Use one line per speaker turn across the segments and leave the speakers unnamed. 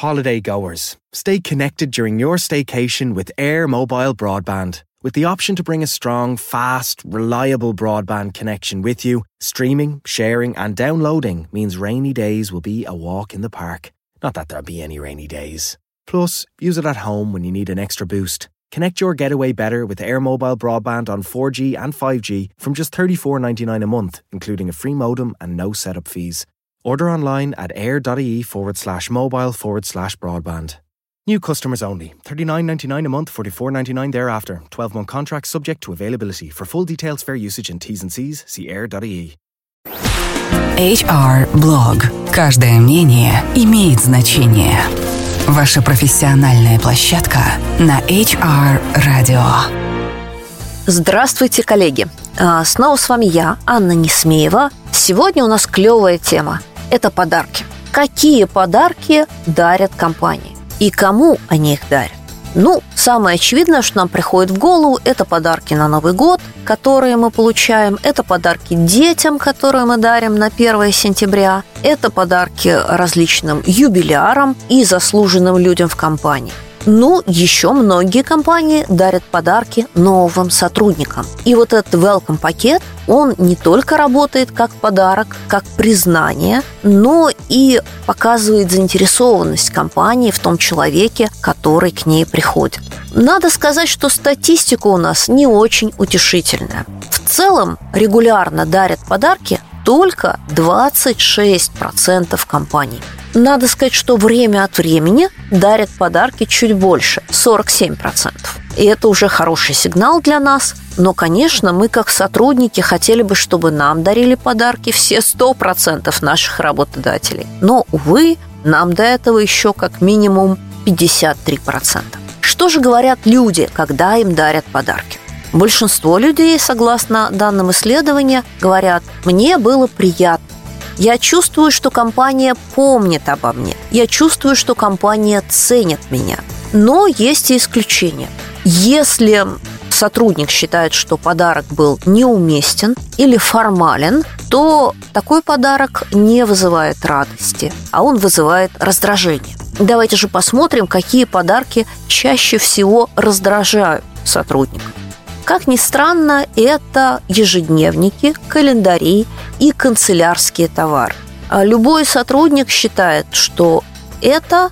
Holiday goers, stay connected during your staycation with Air Mobile Broadband. With the option to bring a strong, fast, reliable broadband connection with you, streaming, sharing, and downloading means rainy days will be a walk in the park. Not that there'll be any rainy days. Plus, use it at home when you need an extra boost. Connect your getaway better with Air Mobile broadband on 4G and 5G from just $34.99 a month, including a free modem and no setup fees. Order online at air.ie forward slash mobile forward slash broadband. New customers only. $39.99 a month, $44.99 thereafter. 12 month contract subject to availability. For full details, fair usage and T's and C's, see air.ie.
HR Blog. Каждое мнение имеет значение. Ваша профессиональная площадка на HR Radio.
Здравствуйте, коллеги! А, Снова с вами я, Анна Несмеева. Сегодня у нас клевая тема. Это подарки. Какие подарки дарят компании? И кому они их дарят? Ну, самое очевидное, что нам приходит в голову, это подарки на Новый год, которые мы получаем, это подарки детям, которые мы дарим на 1 сентября, это подарки различным юбилярам и заслуженным людям в компании. Ну, еще многие компании дарят подарки новым сотрудникам. И вот этот welcome пакет, он не только работает как подарок, как признание, но и показывает заинтересованность компании в том человеке, который к ней приходит. Надо сказать, что статистика у нас не очень утешительная. В целом регулярно дарят подарки только 26% компаний. Надо сказать, что время от времени дарят подарки чуть больше, 47%. И это уже хороший сигнал для нас. Но, конечно, мы как сотрудники хотели бы, чтобы нам дарили подарки все 100% наших работодателей. Но, увы, нам до этого еще как минимум 53%. Что же говорят люди, когда им дарят подарки? Большинство людей, согласно данным исследования, говорят, мне было приятно. Я чувствую, что компания помнит обо мне. Я чувствую, что компания ценит меня. Но есть и исключения. Если сотрудник считает, что подарок был неуместен или формален, то такой подарок не вызывает радости, а он вызывает раздражение. Давайте же посмотрим, какие подарки чаще всего раздражают сотрудников. Как ни странно, это ежедневники, календари и канцелярские товары. А любой сотрудник считает, что это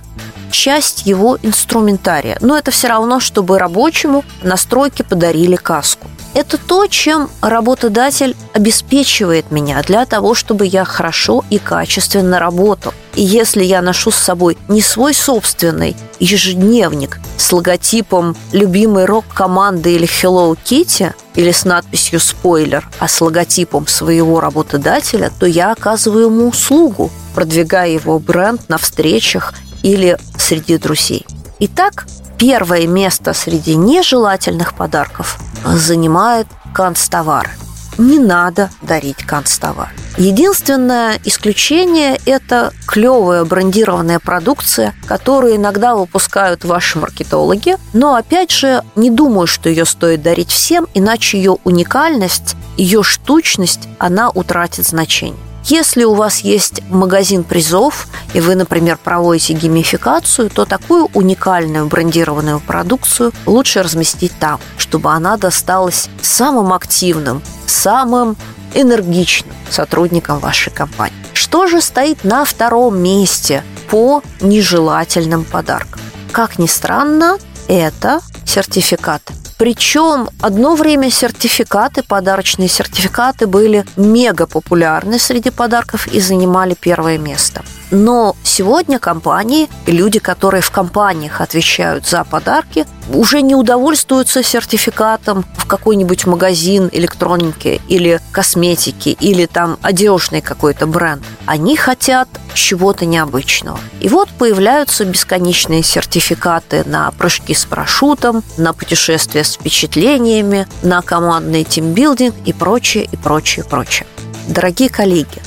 часть его инструментария. Но это все равно, чтобы рабочему на стройке подарили каску. Это то, чем работодатель обеспечивает меня для того, чтобы я хорошо и качественно работал. И если я ношу с собой не свой собственный ежедневник с логотипом любимой рок-команды или Hello Kitty, или с надписью «спойлер», а с логотипом своего работодателя, то я оказываю ему услугу, продвигая его бренд на встречах или среди друзей. Итак, первое место среди нежелательных подарков занимает канцтовар. Не надо дарить канцтовар. Единственное исключение – это клевая брендированная продукция, которую иногда выпускают ваши маркетологи. Но, опять же, не думаю, что ее стоит дарить всем, иначе ее уникальность, ее штучность, она утратит значение. Если у вас есть магазин призов, и вы, например, проводите геймификацию, то такую уникальную брендированную продукцию лучше разместить там, чтобы она досталась самым активным, самым энергичным сотрудникам вашей компании. Что же стоит на втором месте по нежелательным подаркам? Как ни странно, это сертификаты. Причем одно время сертификаты, подарочные сертификаты были мега популярны среди подарков и занимали первое место. Но сегодня компании, люди, которые в компаниях отвечают за подарки, уже не удовольствуются сертификатом в какой-нибудь магазин электроники или косметики, или там одежный какой-то бренд. Они хотят чего-то необычного. И вот появляются бесконечные сертификаты на прыжки с парашютом, на путешествия с впечатлениями, на командный тимбилдинг и прочее, и прочее, и прочее. Дорогие коллеги,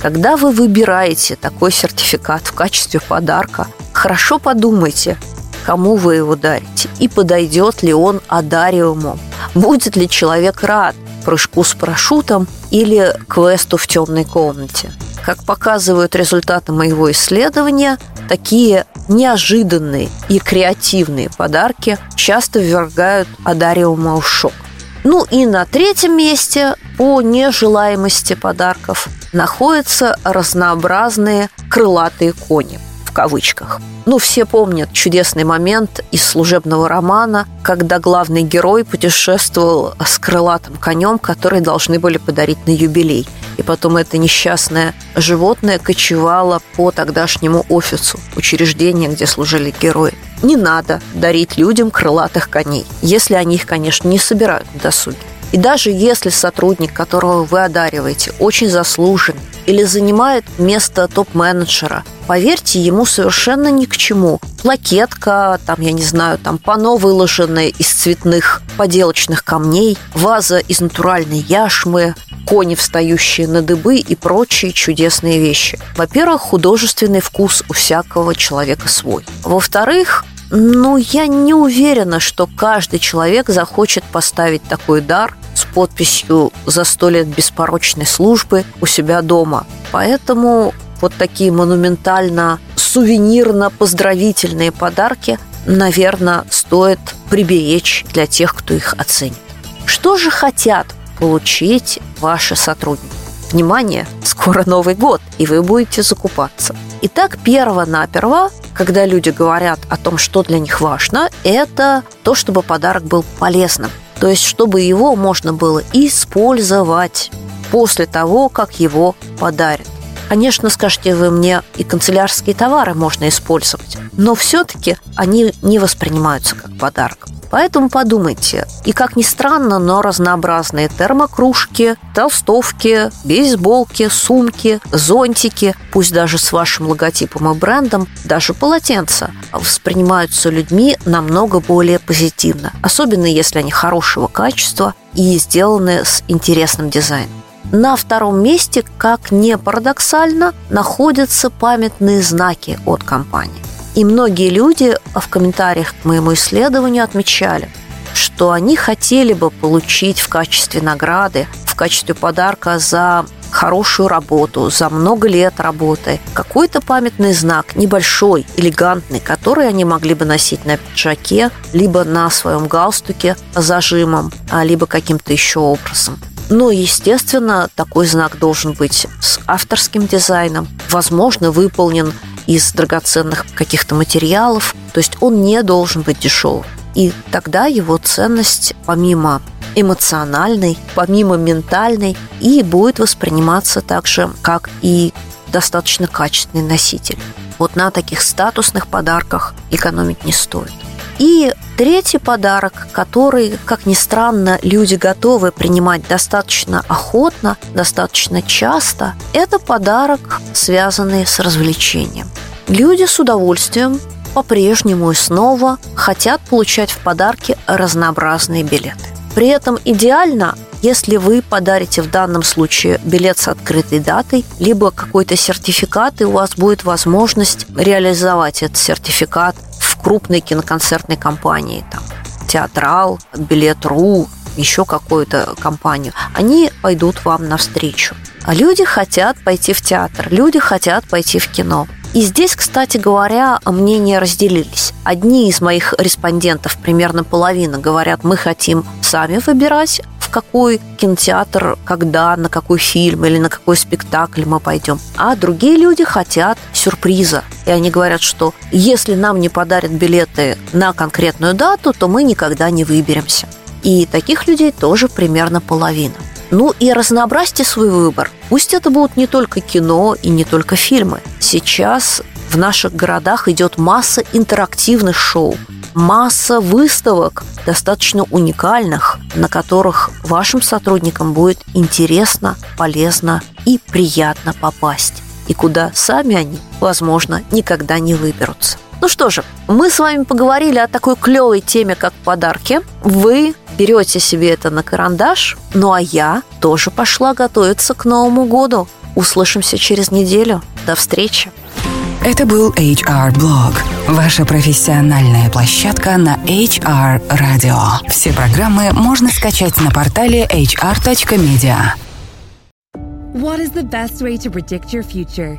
когда вы выбираете такой сертификат в качестве подарка, хорошо подумайте, кому вы его дарите и подойдет ли он одариваемому. Будет ли человек рад прыжку с парашютом или квесту в темной комнате. Как показывают результаты моего исследования, такие неожиданные и креативные подарки часто ввергают одариваемого в шок. Ну и на третьем месте по нежелаемости подарков находятся разнообразные крылатые кони кавычках. Ну, все помнят чудесный момент из служебного романа, когда главный герой путешествовал с крылатым конем, который должны были подарить на юбилей. И потом это несчастное животное кочевало по тогдашнему офису, учреждения, где служили герои. Не надо дарить людям крылатых коней, если они их, конечно, не собирают на досуге. И даже если сотрудник, которого вы одариваете, очень заслужен или занимает место топ-менеджера, поверьте, ему совершенно ни к чему. Плакетка, там, я не знаю, там пано, выложенное из цветных поделочных камней, ваза из натуральной яшмы, кони, встающие на дыбы и прочие чудесные вещи. Во-первых, художественный вкус у всякого человека свой. Во-вторых, ну, я не уверена, что каждый человек захочет поставить такой дар с подписью «За сто лет беспорочной службы» у себя дома. Поэтому вот такие монументально сувенирно-поздравительные подарки, наверное, стоит приберечь для тех, кто их оценит. Что же хотят получить ваши сотрудники? Внимание, скоро Новый год, и вы будете закупаться. Итак, перво-наперво, когда люди говорят о том, что для них важно, это то, чтобы подарок был полезным. То есть, чтобы его можно было использовать после того, как его подарят. Конечно, скажете вы мне, и канцелярские товары можно использовать, но все-таки они не воспринимаются как подарок. Поэтому подумайте. И как ни странно, но разнообразные термокружки, толстовки, бейсболки, сумки, зонтики, пусть даже с вашим логотипом и брендом, даже полотенца воспринимаются людьми намного более позитивно. Особенно если они хорошего качества и сделаны с интересным дизайном. На втором месте, как не парадоксально, находятся памятные знаки от компании. И многие люди в комментариях к моему исследованию отмечали, что они хотели бы получить в качестве награды, в качестве подарка за хорошую работу, за много лет работы, какой-то памятный знак, небольшой, элегантный, который они могли бы носить на пиджаке, либо на своем галстуке зажимом, а либо каким-то еще образом. Но, естественно, такой знак должен быть с авторским дизайном, возможно, выполнен из драгоценных каких-то материалов. То есть он не должен быть дешевым. И тогда его ценность, помимо эмоциональной, помимо ментальной, и будет восприниматься так же, как и достаточно качественный носитель. Вот на таких статусных подарках экономить не стоит. И третий подарок, который, как ни странно, люди готовы принимать достаточно охотно, достаточно часто, это подарок, связанный с развлечением. Люди с удовольствием по-прежнему и снова хотят получать в подарки разнообразные билеты. При этом идеально, если вы подарите в данном случае билет с открытой датой, либо какой-то сертификат, и у вас будет возможность реализовать этот сертификат крупной киноконцертной компании, там, Театрал, Билет.ру, еще какую-то компанию, они пойдут вам навстречу. А люди хотят пойти в театр, люди хотят пойти в кино. И здесь, кстати говоря, мнения разделились. Одни из моих респондентов, примерно половина, говорят, мы хотим сами выбирать, какой кинотеатр, когда, на какой фильм или на какой спектакль мы пойдем. А другие люди хотят сюрприза. И они говорят, что если нам не подарят билеты на конкретную дату, то мы никогда не выберемся. И таких людей тоже примерно половина. Ну и разнообразьте свой выбор. Пусть это будут не только кино и не только фильмы. Сейчас в наших городах идет масса интерактивных шоу, масса выставок, достаточно уникальных, на которых вашим сотрудникам будет интересно, полезно и приятно попасть, и куда сами они, возможно, никогда не выберутся. Ну что же, мы с вами поговорили о такой клевой теме, как подарки. Вы берете себе это на карандаш, ну а я тоже пошла готовиться к Новому году. Услышимся через неделю. До встречи.
Это был HR Blog, ваша профессиональная площадка на HR Radio. Все программы можно скачать на портале hr.media.
What is the best way to predict your future?